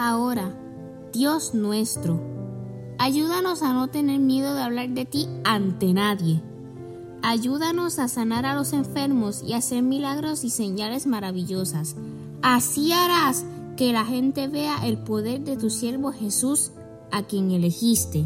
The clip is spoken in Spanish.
Ahora, Dios nuestro. Ayúdanos a no tener miedo de hablar de ti ante nadie. Ayúdanos a sanar a los enfermos y hacer milagros y señales maravillosas. Así harás que la gente vea el poder de tu siervo Jesús, a quien elegiste.